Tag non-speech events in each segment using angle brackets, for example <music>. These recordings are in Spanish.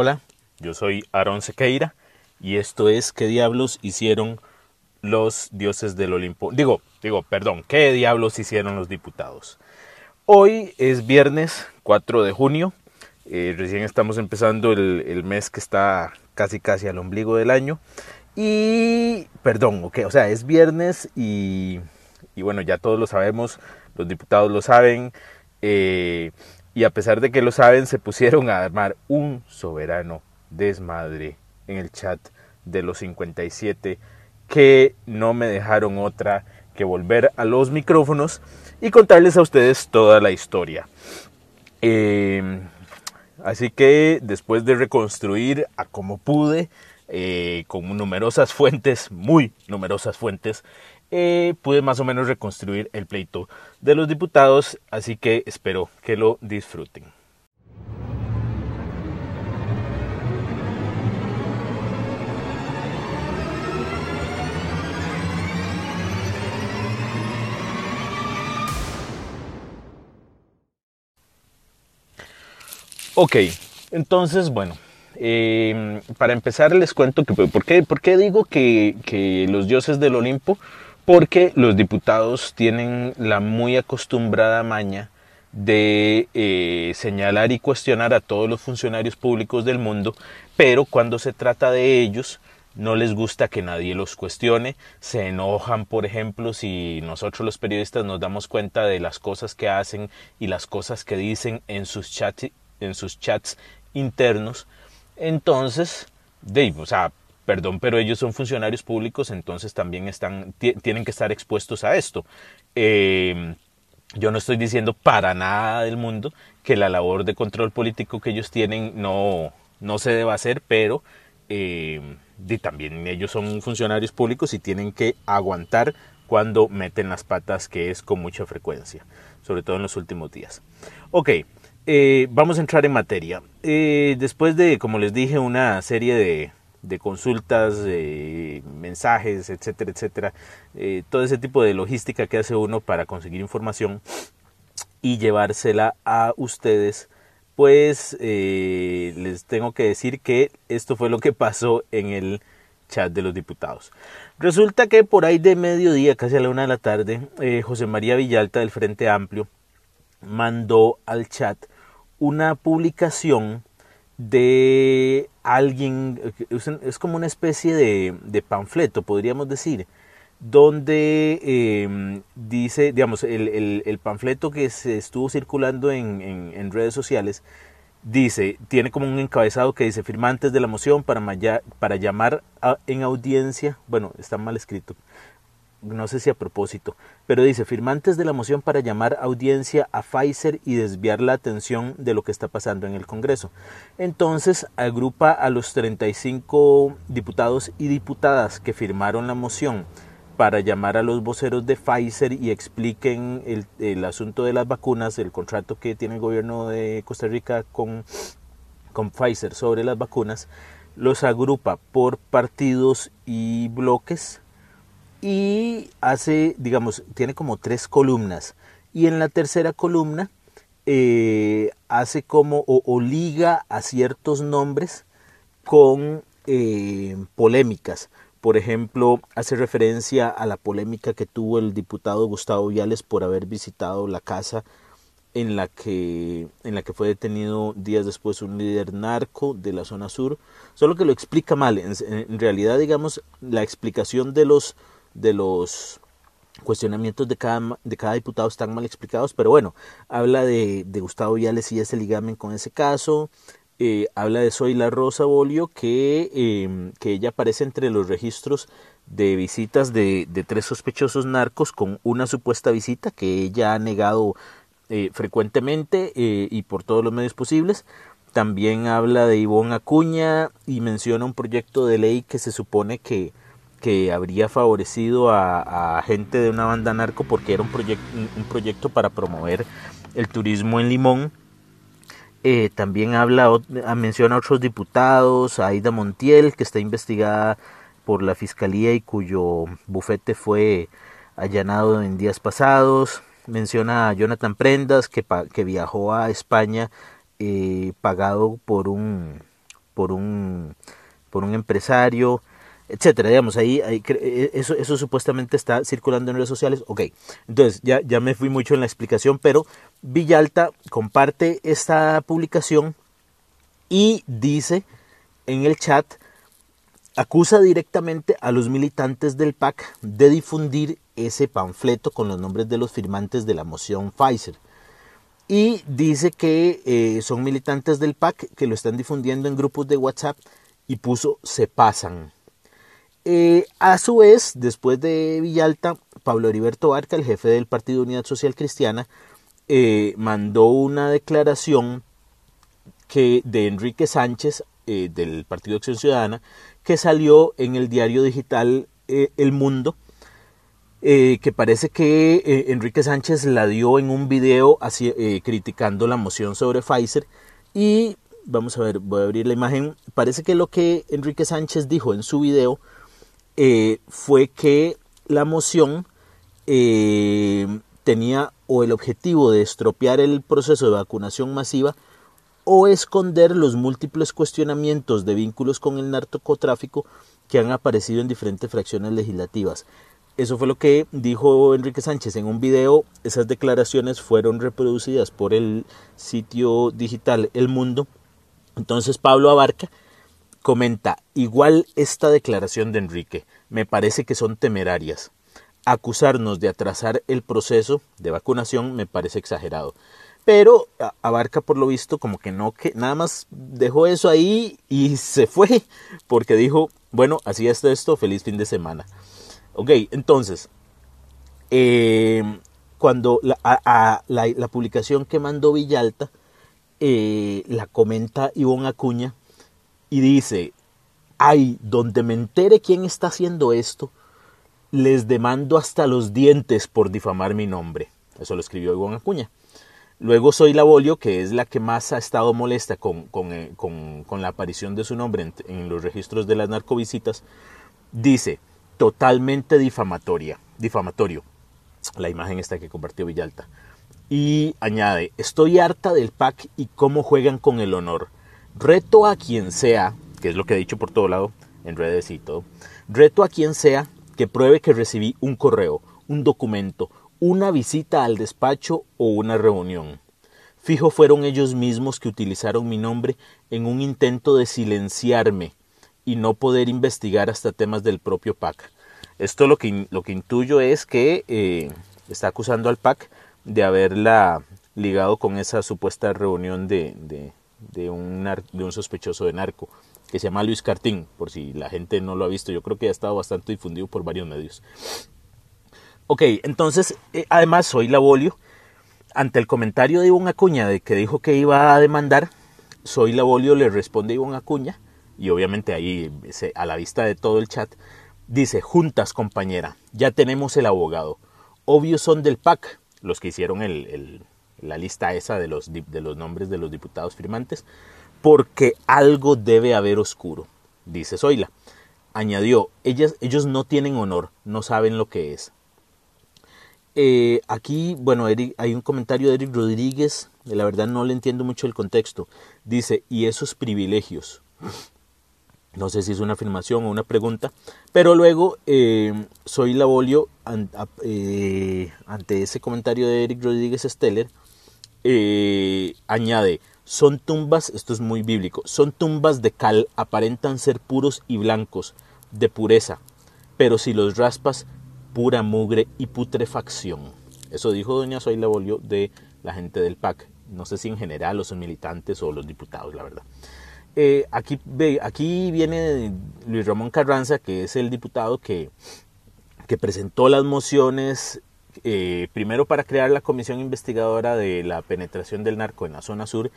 Hola, yo soy Aaron Sequeira y esto es ¿Qué diablos hicieron los dioses del Olimpo? Digo, digo, perdón, ¿qué diablos hicieron los diputados? Hoy es viernes 4 de junio, eh, recién estamos empezando el, mes que está casi casi al ombligo del año y, perdón, ok, o sea, es viernes y, y bueno, ya todos lo sabemos, los diputados lo saben. Eh, y a pesar de que lo saben, se pusieron a armar un soberano desmadre en el chat de los 57 que no me dejaron otra que volver a los micrófonos y contarles a ustedes toda la historia. Eh, así que después de reconstruir a como pude, eh, con numerosas fuentes, muy numerosas fuentes, eh, pude más o menos reconstruir el pleito de los diputados, así que espero que lo disfruten. Ok, entonces, bueno, eh, para empezar les cuento que, ¿por qué, por qué digo que, que los dioses del Olimpo? Porque los diputados tienen la muy acostumbrada maña de eh, señalar y cuestionar a todos los funcionarios públicos del mundo, pero cuando se trata de ellos, no les gusta que nadie los cuestione, se enojan, por ejemplo, si nosotros los periodistas nos damos cuenta de las cosas que hacen y las cosas que dicen en sus chats, en sus chats internos. Entonces, de, o sea, perdón, pero ellos son funcionarios públicos, entonces también tienen que estar expuestos a esto. Eh, yo no estoy diciendo para nada del mundo que la labor de control político que ellos tienen no, no se deba hacer, pero eh, también ellos son funcionarios públicos y tienen que aguantar cuando meten las patas, que es con mucha frecuencia, sobre todo en los últimos días. Ok, eh, vamos a entrar en materia. después de, como les dije, una serie de, de consultas, de mensajes, etcétera, etcétera, eh, todo ese tipo de logística que hace uno para conseguir información y llevársela a ustedes, pues eh, les tengo que decir que esto fue lo que pasó en el chat de los diputados. Resulta que por ahí de mediodía, casi a la una de la tarde, eh, José María Villalta del Frente Amplio mandó al chat una publicación de alguien, es como una especie de, panfleto, podríamos decir, donde em, dice, digamos, el, panfleto que se estuvo circulando en, redes sociales, dice, tiene como un encabezado que dice firmantes de la moción para, para llamar en audiencia, bueno, está mal escrito, no sé si a propósito, pero dice firmantes de la moción para llamar audiencia a Pfizer y desviar la atención de lo que está pasando en el Congreso. Entonces agrupa a los 35 diputados y diputadas que firmaron la moción para llamar a los voceros de Pfizer y expliquen el, el asunto de las vacunas, el contrato que tiene el gobierno de Costa Rica con, con Pfizer sobre las vacunas, los agrupa por partidos y bloques y hace, digamos, tiene como tres columnas. Y en la tercera columna eh, hace como o, liga a ciertos nombres con eh, polémicas. Por ejemplo, hace referencia a la polémica que tuvo el diputado Gustavo Viales por haber visitado la casa en la que en la que fue detenido días después un líder narco de la zona sur, solo que lo explica mal. en realidad, digamos, la explicación de los de los cuestionamientos de cada, de cada diputado están mal explicados, pero bueno, habla de, de Gustavo Viales y ese ligamen con ese caso, eh, habla de Zoila Rosa Bolio, que, em, que ella aparece entre los registros de visitas de, de, tres sospechosos narcos con una supuesta visita que ella ha negado eh, frecuentemente eh, y por todos los medios posibles. También habla de Ivonne Acuña y menciona un proyecto de ley que se supone que, que habría favorecido a, gente de una banda narco porque era un, proyecto para promover el turismo en Limón. Eh, también habla, menciona a otros diputados, a Aida Montiel, que está investigada por la fiscalía y cuyo bufete fue allanado en días pasados. Menciona a Jonathan Prendas, que, que viajó a España eh, pagado por un por un, por un empresario, etcétera. Digamos, ahí, e, eso, eso supuestamente está circulando en redes sociales. Ok, entonces ya, ya me fui mucho en la explicación, pero Villalta comparte esta publicación y dice en el chat, acusa directamente a los militantes del PAC de difundir ese panfleto con los nombres de los firmantes de la moción Pfizer. Y dice que eh, son militantes del PAC que lo están difundiendo en grupos de WhatsApp y puso se pasan. Eh, a su vez, después de Villalta, Pablo Heriberto Barca, el jefe del Partido Unidad Social Cristiana, eh, mandó una declaración que, de Enrique Sánchez, eh, del Partido Acción Ciudadana, que salió en el diario digital El Mundo, que parece que Enrique Sánchez la dio en un video criticando la moción sobre Pfizer. Y vamos a ver, voy a abrir la imagen, parece que lo que Enrique Sánchez dijo en su video eh, fue que la moción eh, tenía o el objetivo de estropear el proceso de vacunación masiva o esconder los múltiples cuestionamientos de vínculos con el narcotráfico que han aparecido en diferentes fracciones legislativas. Eso fue lo que dijo Enrique Sánchez en un video. Esas declaraciones fueron reproducidas por el sitio digital El Mundo. Entonces Pablo Abarca Comenta, igual esta declaración de Enrique, me parece que son temerarias. Acusarnos de atrasar el proceso de vacunación me parece exagerado. Pero abarca por lo visto como que no, que nada más dejó eso ahí y <laughs> se fue, porque dijo, bueno, así está esto, feliz fin de semana. Ok, entonces, eh, cuando la, la, publicación que mandó Villalta, eh, la comenta Ivonne Acuña, y dice, ay, donde me entere quién está haciendo esto, les demando hasta los dientes por difamar mi nombre. Eso lo escribió Ivonne Acuña. Luego soy la Bolio, que es la que más ha estado molesta con, con, eh, la aparición de su nombre en, en, los registros de las narcovisitas, dice, totalmente difamatoria, difamatorio, la imagen esta que compartió Villalta. Y añade, estoy harta del PAC y cómo juegan con el honor. Reto a quien sea, que es lo que he dicho por todo lado, en redes y todo, reto a quien sea que pruebe que recibí un correo, un documento, una visita al despacho o una reunión. Fijo fueron ellos mismos que utilizaron mi nombre en un intento de silenciarme y no poder investigar hasta temas del propio PAC. Esto lo que, lo que intuyo es que eh, está acusando al PAC de haberla ligado con esa supuesta reunión de, de un, de un sospechoso de narco que se llama Luis Cartín, por si la gente no lo ha visto, yo creo que ha estado bastante difundido por varios medios. Ok, entonces, eh, además soy Labolio, ante el comentario de Ivonne Acuña de que dijo que iba a demandar, soy Labolio le responde Ivonne Acuña, y obviamente ahí a la vista de todo el chat, dice, juntas compañera, ya tenemos el abogado, obvio son del PAC, los que hicieron el la lista esa de los, de los nombres de los diputados firmantes, porque algo debe haber oscuro, dice Zoila. Añadió, ellas, ellos no tienen honor, no saben lo que es. Eh, aquí, bueno, hay un comentario de Eric Rodríguez, la verdad no le entiendo mucho el contexto. Dice, y esos privilegios. No sé si es una afirmación o una pregunta, pero luego eh, soy la bolio eh, ante ese comentario de Eric Rodríguez Steller eh, añade, son tumbas, esto es muy bíblico, son tumbas de cal, aparentan ser puros y blancos, de pureza, pero si los raspas, pura mugre y putrefacción. Eso dijo doña Zoila Bolio de la gente del PAC. No sé si en general los militantes o los diputados, la verdad. Eh, aquí, aquí viene Luis Ramón Carranza, que es el diputado que, que presentó las mociones eh, primero para crear la comisión investigadora de la penetración del narco en la zona sur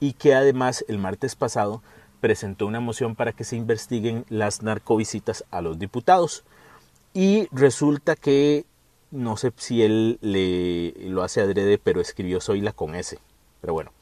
y que además el martes pasado presentó una moción para que se investiguen las narcovisitas a los diputados. Y resulta que, no sé si él le, lo hace adrede, pero escribió Zoila con S. Pero bueno,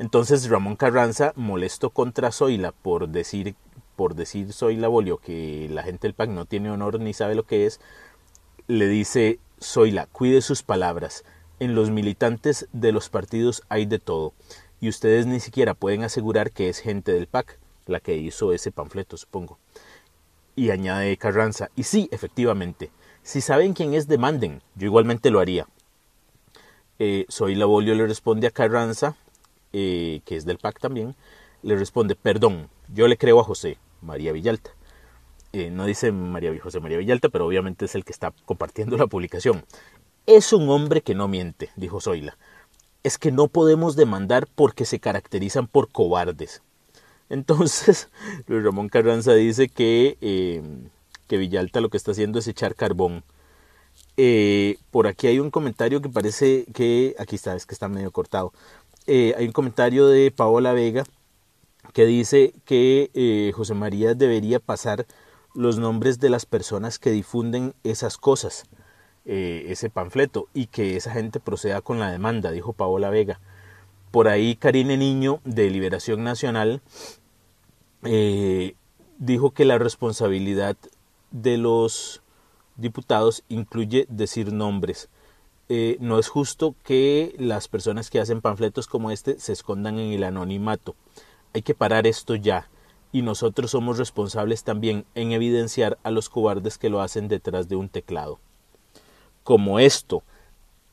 entonces Ramón Carranza, molesto contra Zoila por decir, por decir Zoila Bolio que la gente del PAC no tiene honor ni sabe lo que es, le dice Zoila, cuide sus palabras. En los militantes de los partidos hay de todo, y ustedes ni siquiera pueden asegurar que es gente del PAC. la que hizo ese panfleto, supongo. Y añade Carranza, y sí, efectivamente, si saben quién es, demanden, yo igualmente lo haría. Eh, Soy Labolio le responde a Carranza, eh, que es del PAC también, le responde, perdón, yo le creo a José María Villalta. Eh, no dice María, José María Villalta, pero obviamente es el que está compartiendo la publicación. Es un hombre que no miente, dijo Zoila. Es que no podemos demandar porque se caracterizan por cobardes. Entonces, <laughs> Luis Ramón Carranza dice que, eh, que Villalta lo que está haciendo es echar carbón. Eh, por aquí hay un comentario que parece que, aquí está, es que está medio cortado. hay un comentario de Paola Vega que dice que José María debería pasar los nombres de las personas que difunden esas cosas, eh, ese panfleto, y que esa gente proceda con la demanda, dijo Paola Vega. Por ahí Karine Niño, de Liberación Nacional, eh, dijo que la responsabilidad de los diputados incluye decir nombres. Eh, no es justo que las personas que hacen panfletos como este se escondan en el anonimato. Hay que parar esto ya y nosotros somos responsables también en evidenciar a los cobardes que lo hacen detrás de un teclado. Como esto,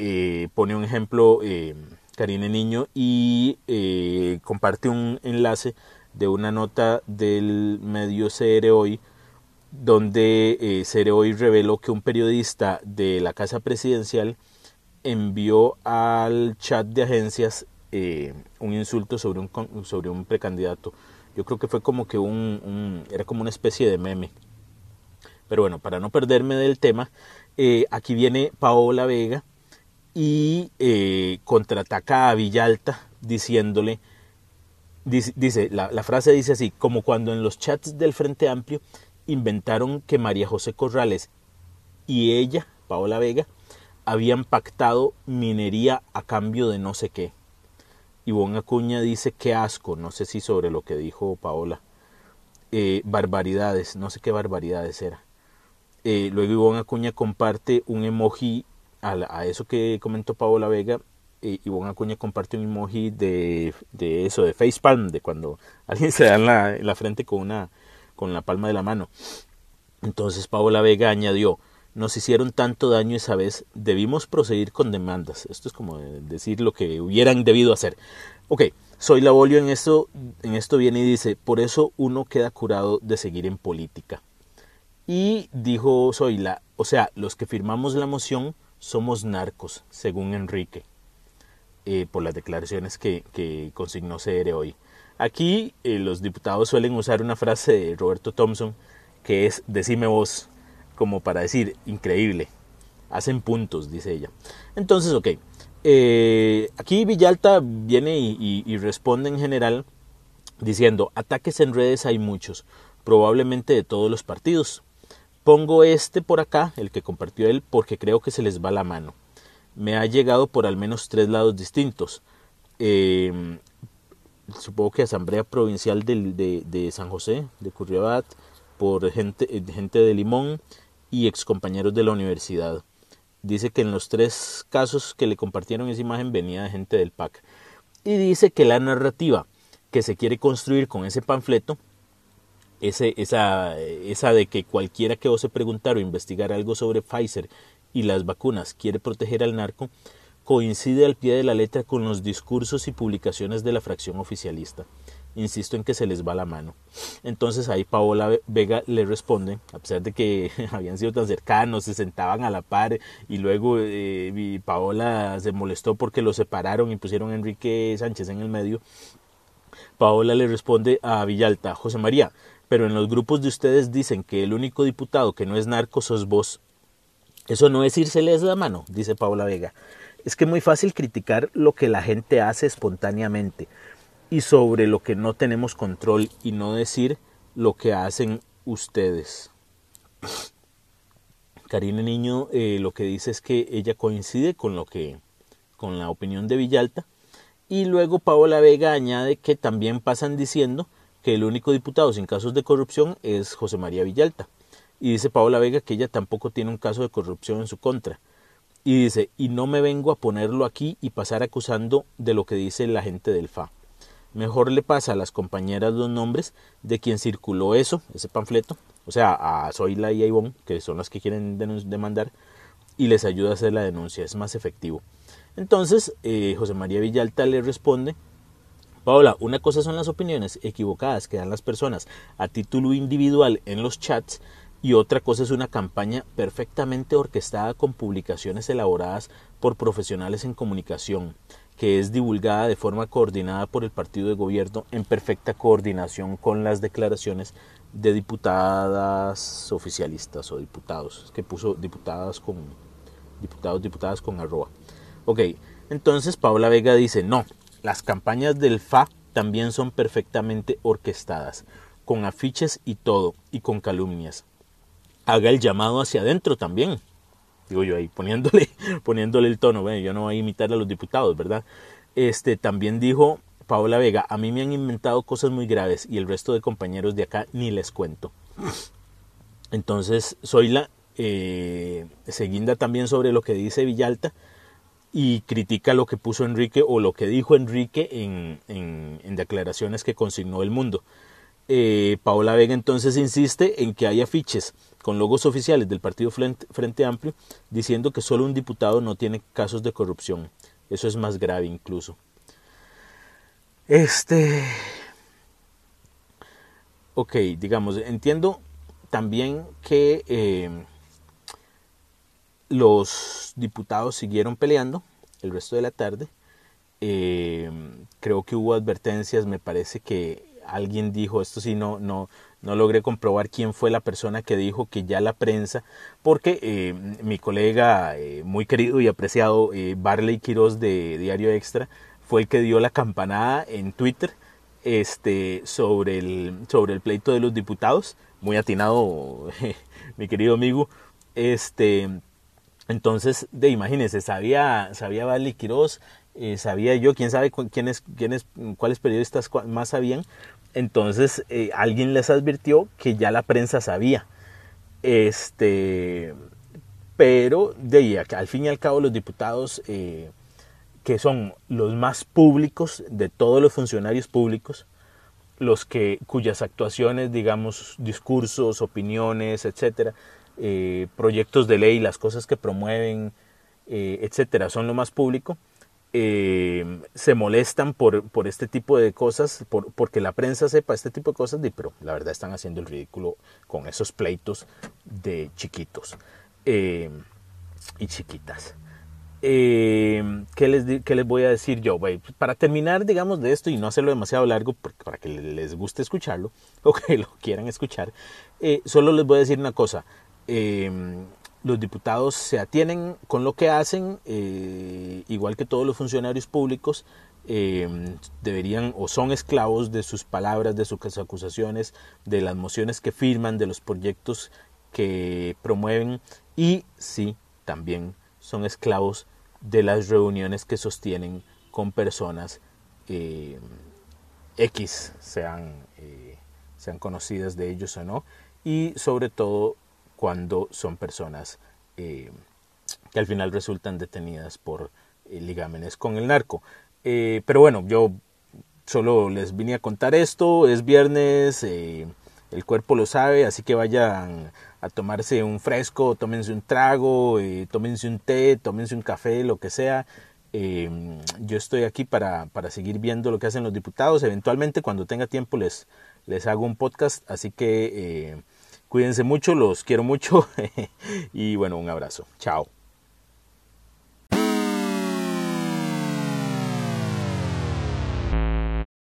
eh, pone un ejemplo eh, Karine Niño y eh, comparte un enlace de una nota del medio CR Hoy donde eh, CR Hoy reveló que un periodista de la Casa Presidencial envió al chat de agencias un insulto sobre un, sobre un precandidato yo creo que fue como que un, era como una especie de meme. Pero bueno, para no perderme del tema, eh, aquí viene Paola Vega y eh, contraataca a Villalta diciéndole, dice, la, la, frase dice así, como cuando en los chats del Frente Amplio inventaron que María José Corrales y ella, Paola Vega, habían pactado minería a cambio de no sé qué. Ivonne Acuña dice qué asco, no sé si sobre lo que dijo Paola. Eh, barbaridades, no sé qué barbaridades era. Eh, luego Ivonne Acuña comparte un emoji a, eso que comentó Paola Vega. Eh, Ivonne Acuña comparte un emoji de, de, eso, de facepalm, de cuando <laughs> alguien se da en la, en la frente con, una, con la palma de la mano. Entonces Paola Vega añadió, nos hicieron tanto daño esa vez, debimos proseguir con demandas. Esto es como decir lo que hubieran debido hacer. Ok, soy Labolio en esto, en esto viene y dice, por eso uno queda curado de seguir en política. Y dijo Zoila, o sea, los que firmamos la moción somos narcos, según Enrique, eh, por las declaraciones que, que consignó CR hoy. Aquí eh, los diputados suelen usar una frase de Roberto Thompson que es decime vos, como para decir, increíble, hacen puntos, dice ella. Entonces, ok, eh, aquí Villalta viene y, responde en general diciendo, ataques en redes hay muchos, probablemente de todos los partidos. Pongo este por acá, el que compartió él, porque creo que se les va la mano. Me ha llegado por al menos tres lados distintos. Eh, supongo que Asamblea Provincial de, de, San José, de Curriabat, por gente, gente de Limón, y excompañeros de la universidad. Dice que en los tres casos que le compartieron esa imagen venía de gente del PAC. Y dice que la narrativa que se quiere construir con ese panfleto, ese, esa, esa de que cualquiera que ose preguntar o investigar algo sobre Pfizer y las vacunas quiere proteger al narco, coincide al pie de la letra con los discursos y publicaciones de la fracción oficialista insisto en que se les va la mano. Entonces ahí Paola Vega le responde, a pesar de que <laughs> habían sido tan cercanos, se sentaban a la par y luego eh, Paola se molestó porque lo separaron y pusieron a Enrique Sánchez en el medio. Paola le responde a Villalta, José María, pero en los grupos de ustedes dicen que el único diputado que no es narco sos vos. Eso no es irseles la mano, dice Paola Vega. Es que es muy fácil criticar lo que la gente hace espontáneamente y sobre lo que no tenemos control y no decir lo que hacen ustedes. Karina Niño eh, lo que dice es que ella coincide con lo que con la opinión de Villalta y luego Paola Vega añade que también pasan diciendo que el único diputado sin casos de corrupción es José María Villalta. Y dice Paola Vega que ella tampoco tiene un caso de corrupción en su contra. Y dice y no me vengo a ponerlo aquí y pasar acusando de lo que dice la gente del FA mejor le pasa a las compañeras los nombres de quien circuló eso, ese panfleto, o sea, a Zoila y a Ivonne, que son las que quieren demandar, y les ayuda a hacer la denuncia, es más efectivo. Entonces, eh, José María Villalta le responde, Paola, una cosa son las opiniones equivocadas que dan las personas a título individual en los chats y otra cosa es una campaña perfectamente orquestada con publicaciones elaboradas por profesionales en comunicación, que es divulgada de forma coordinada por el partido de gobierno en perfecta coordinación con las declaraciones de diputadas oficialistas o diputados, que puso diputadas con diputados, diputadas con arroba. Ok, entonces Paula Vega dice, no, las campañas del FA también son perfectamente orquestadas, con afiches y todo, y con calumnias haga el llamado hacia adentro también. Digo yo ahí, poniéndole, <laughs> poniéndole el tono, bueno, yo no voy a imitar a los diputados, ¿verdad? Este, también dijo Paola Vega, a mí me han inventado cosas muy graves y el resto de compañeros de acá ni les cuento. Entonces, Zoila eh, se también sobre lo que dice Villalta y critica lo que puso Enrique o lo que dijo Enrique en, en declaraciones que consignó el mundo. Eh, Paola Vega entonces insiste en que hay afiches con logos oficiales del Partido Frente, Amplio diciendo que solo un diputado no tiene casos de corrupción. Eso es más grave incluso. Este... Ok, digamos, entiendo también que eh, los diputados siguieron peleando el resto de la tarde. Eh, creo que hubo advertencias, me parece que alguien dijo, esto sí no, no, no logré comprobar quién fue la persona que dijo que ya la prensa, porque eh, mi colega eh, muy querido y apreciado eh, Barley Quiroz de Diario Extra fue el que dio la campanada en Twitter este, sobre, el, sobre el pleito de los diputados, muy atinado <laughs> mi querido amigo, este, entonces, de imagínense, sabía, sabía Barley Quiroz, sabía yo, quién sabe quiénes, quiénes, cuáles periodistas más sabían, entonces eh, alguien les advirtió que ya la prensa sabía. Este, pero de ahí, al fin y al cabo los diputados eh, que son los más públicos de todos los funcionarios públicos, los que cuyas actuaciones, digamos, discursos, opiniones, etcétera, eh, proyectos de ley, las cosas que promueven, etcétera, son lo más público eh, se molestan por, por, este tipo de cosas, por, porque la prensa sepa este tipo de cosas, pero la verdad están haciendo el ridículo con esos pleitos de chiquitos eh, y chiquitas. Eh, ¿qué, les, ¿qué, les, voy a decir yo? para terminar, digamos, de esto y no hacerlo demasiado largo, para que les guste escucharlo <laughs> o que lo quieran escuchar, solo les voy a decir una cosa los diputados se atienen con lo que hacen, eh, igual que todos los funcionarios públicos, eh, deberían o son esclavos de sus palabras, de sus acusaciones, de las mociones que firman, de los proyectos que promueven y sí, también son esclavos de las reuniones que sostienen con personas eh, X, sean, sean conocidas de ellos o no, y sobre todo cuando son personas eh, que al final resultan detenidas por eh, ligámenes con el narco. Eh, pero bueno, yo solo les vine a contar esto, es viernes, el cuerpo lo sabe, así que vayan a tomarse un fresco, tómense un trago, tómense un té, tómense un café, lo que sea. yo estoy aquí para, para, seguir viendo lo que hacen los diputados. Eventualmente, cuando tenga tiempo, les, les hago un podcast. Así que Cuídense mucho, los quiero mucho <laughs> y bueno, un abrazo. Chao.